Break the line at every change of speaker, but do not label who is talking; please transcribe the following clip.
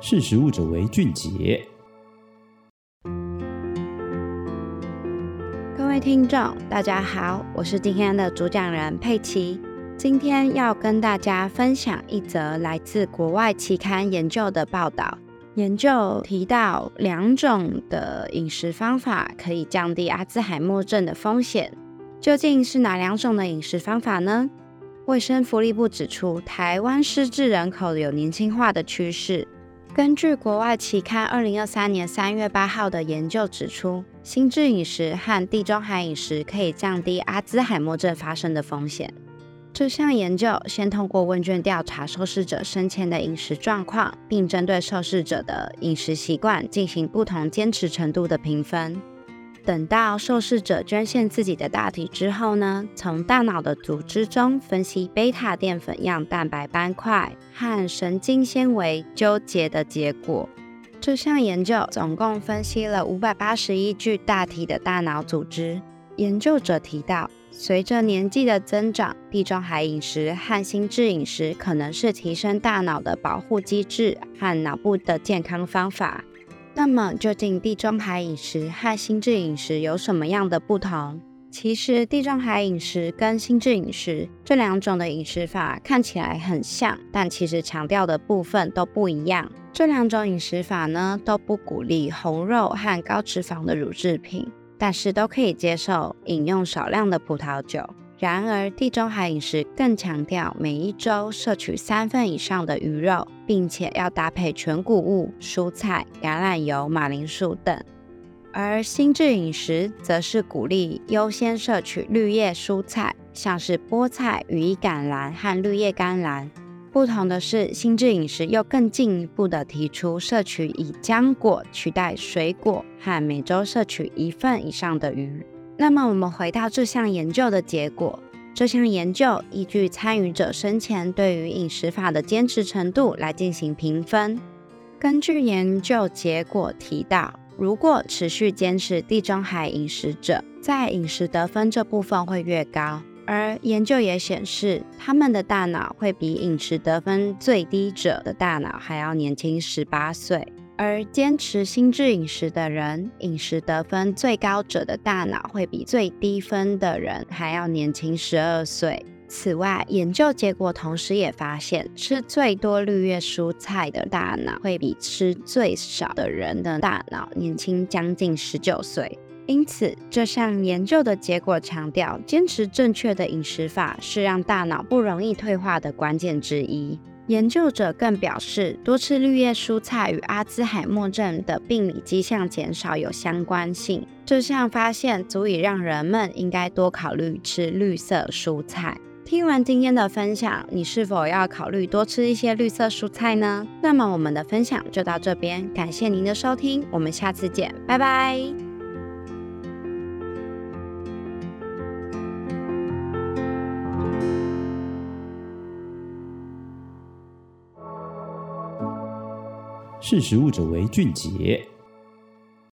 识食物者为俊杰。
各位听众，大家好，我是今天的主讲人佩奇。今天要跟大家分享一则来自国外期刊研究的报道。研究提到两种的饮食方法可以降低阿兹海默症的风险。究竟是哪两种的饮食方法呢？卫生福利部指出，台湾失智人口有年轻化的趋势。根据国外期刊二零二三年三月八号的研究指出，心智饮食和地中海饮食可以降低阿兹海默症发生的风险。这项研究先通过问卷调查受试者生前的饮食状况，并针对受试者的饮食习惯进行不同坚持程度的评分。等到受试者捐献自己的大体之后呢，从大脑的组织中分析贝塔淀粉样蛋白斑块和神经纤维纠结的结果。这项研究总共分析了五百八十一具大体的大脑组织。研究者提到，随着年纪的增长，地中海饮食和心智饮食可能是提升大脑的保护机制和脑部的健康方法。那么，究竟地中海饮食和心智饮食有什么样的不同？其实，地中海饮食跟心智饮食这两种的饮食法看起来很像，但其实强调的部分都不一样。这两种饮食法呢，都不鼓励红肉和高脂肪的乳制品，但是都可以接受饮用少量的葡萄酒。然而，地中海饮食更强调每一周摄取三份以上的鱼肉，并且要搭配全谷物、蔬菜、橄榄油、马铃薯等；而心智饮食则是鼓励优先摄取绿叶蔬菜，像是菠菜、羽衣甘蓝和绿叶甘蓝。不同的是，心智饮食又更进一步的提出摄取以浆果取代水果，和每周摄取一份以上的鱼。那么我们回到这项研究的结果，这项研究依据参与者生前对于饮食法的坚持程度来进行评分。根据研究结果提到，如果持续坚持地中海饮食者，在饮食得分这部分会越高。而研究也显示，他们的大脑会比饮食得分最低者的大脑还要年轻十八岁。而坚持心智饮食的人，饮食得分最高者的大脑会比最低分的人还要年轻十二岁。此外，研究结果同时也发现，吃最多绿叶蔬菜的大脑会比吃最少的人的大脑年轻将近十九岁。因此，这项研究的结果强调，坚持正确的饮食法是让大脑不容易退化的关键之一。研究者更表示，多吃绿叶蔬菜与阿兹海默症的病理迹象减少有相关性。这项发现足以让人们应该多考虑吃绿色蔬菜。听完今天的分享，你是否要考虑多吃一些绿色蔬菜呢？那么我们的分享就到这边，感谢您的收听，我们下次见，拜拜。
识时务者为俊杰。